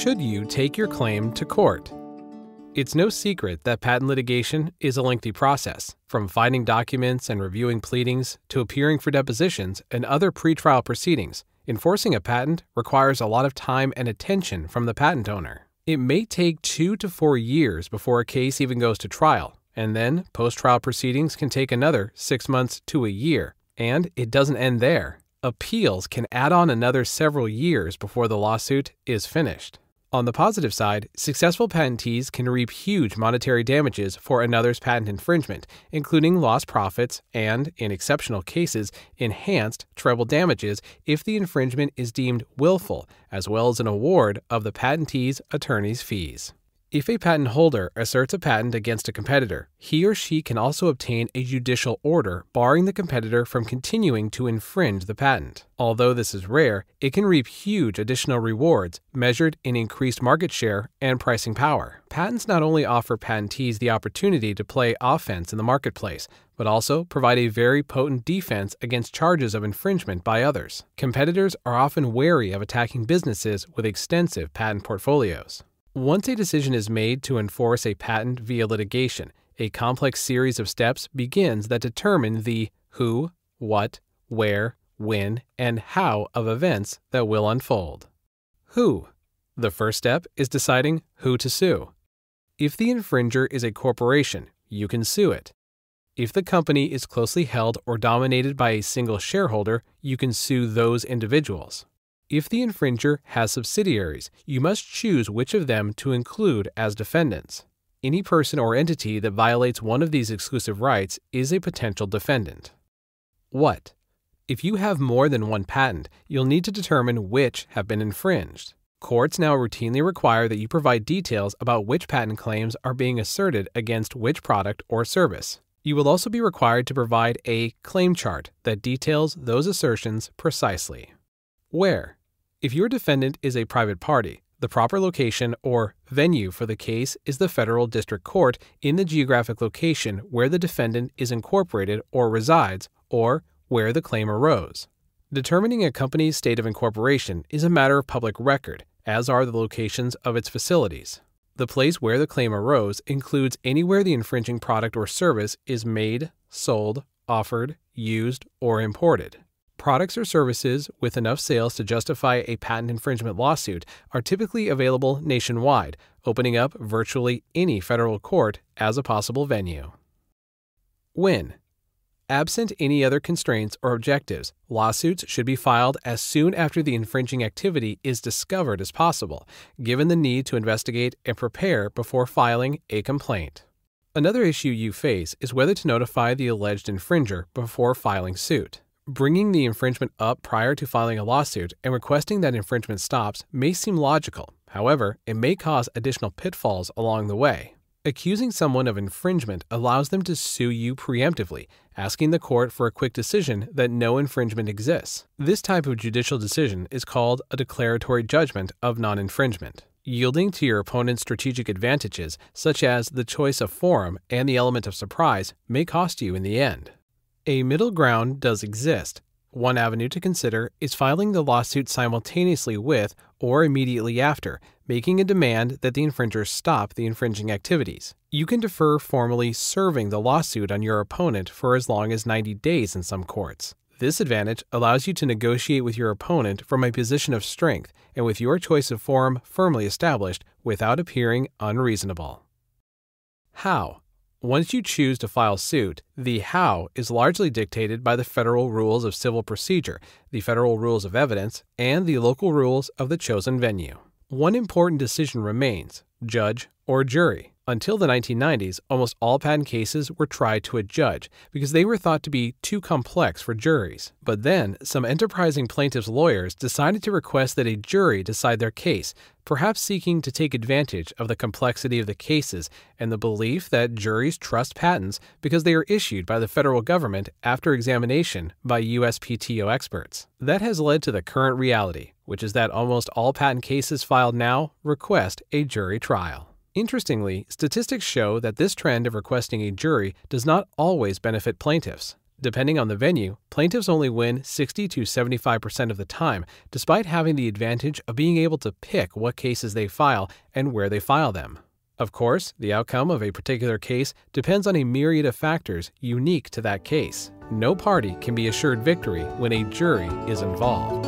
should you take your claim to court? It's no secret that patent litigation is a lengthy process, from finding documents and reviewing pleadings to appearing for depositions and other pretrial proceedings. Enforcing a patent requires a lot of time and attention from the patent owner. It may take two to four years before a case even goes to trial, and then post trial proceedings can take another six months to a year. And it doesn't end there. Appeals can add on another several years before the lawsuit is finished. On the positive side, successful patentees can reap huge monetary damages for another's patent infringement, including lost profits and, in exceptional cases, enhanced treble damages if the infringement is deemed willful, as well as an award of the patentee's attorney's fees. If a patent holder asserts a patent against a competitor, he or she can also obtain a judicial order barring the competitor from continuing to infringe the patent. Although this is rare, it can reap huge additional rewards measured in increased market share and pricing power. Patents not only offer patentees the opportunity to play offense in the marketplace, but also provide a very potent defense against charges of infringement by others. Competitors are often wary of attacking businesses with extensive patent portfolios. Once a decision is made to enforce a patent via litigation, a complex series of steps begins that determine the who, what, where, when, and how of events that will unfold. Who? The first step is deciding who to sue. If the infringer is a corporation, you can sue it. If the company is closely held or dominated by a single shareholder, you can sue those individuals. If the infringer has subsidiaries, you must choose which of them to include as defendants. Any person or entity that violates one of these exclusive rights is a potential defendant. What? If you have more than one patent, you'll need to determine which have been infringed. Courts now routinely require that you provide details about which patent claims are being asserted against which product or service. You will also be required to provide a claim chart that details those assertions precisely. Where? If your defendant is a private party, the proper location or venue for the case is the federal district court in the geographic location where the defendant is incorporated or resides or where the claim arose. Determining a company's state of incorporation is a matter of public record, as are the locations of its facilities. The place where the claim arose includes anywhere the infringing product or service is made, sold, offered, used, or imported. Products or services with enough sales to justify a patent infringement lawsuit are typically available nationwide, opening up virtually any federal court as a possible venue. When? Absent any other constraints or objectives, lawsuits should be filed as soon after the infringing activity is discovered as possible, given the need to investigate and prepare before filing a complaint. Another issue you face is whether to notify the alleged infringer before filing suit. Bringing the infringement up prior to filing a lawsuit and requesting that infringement stops may seem logical. However, it may cause additional pitfalls along the way. Accusing someone of infringement allows them to sue you preemptively, asking the court for a quick decision that no infringement exists. This type of judicial decision is called a declaratory judgment of non infringement. Yielding to your opponent's strategic advantages, such as the choice of forum and the element of surprise, may cost you in the end. A middle ground does exist. One avenue to consider is filing the lawsuit simultaneously with or immediately after, making a demand that the infringer stop the infringing activities. You can defer formally serving the lawsuit on your opponent for as long as 90 days in some courts. This advantage allows you to negotiate with your opponent from a position of strength and with your choice of forum firmly established without appearing unreasonable. How? Once you choose to file suit, the how is largely dictated by the federal rules of civil procedure, the federal rules of evidence, and the local rules of the chosen venue. One important decision remains judge or jury. Until the 1990s, almost all patent cases were tried to a judge because they were thought to be too complex for juries. But then, some enterprising plaintiffs' lawyers decided to request that a jury decide their case, perhaps seeking to take advantage of the complexity of the cases and the belief that juries trust patents because they are issued by the federal government after examination by USPTO experts. That has led to the current reality, which is that almost all patent cases filed now request a jury trial. Interestingly, statistics show that this trend of requesting a jury does not always benefit plaintiffs. Depending on the venue, plaintiffs only win 60 to 75% of the time, despite having the advantage of being able to pick what cases they file and where they file them. Of course, the outcome of a particular case depends on a myriad of factors unique to that case. No party can be assured victory when a jury is involved.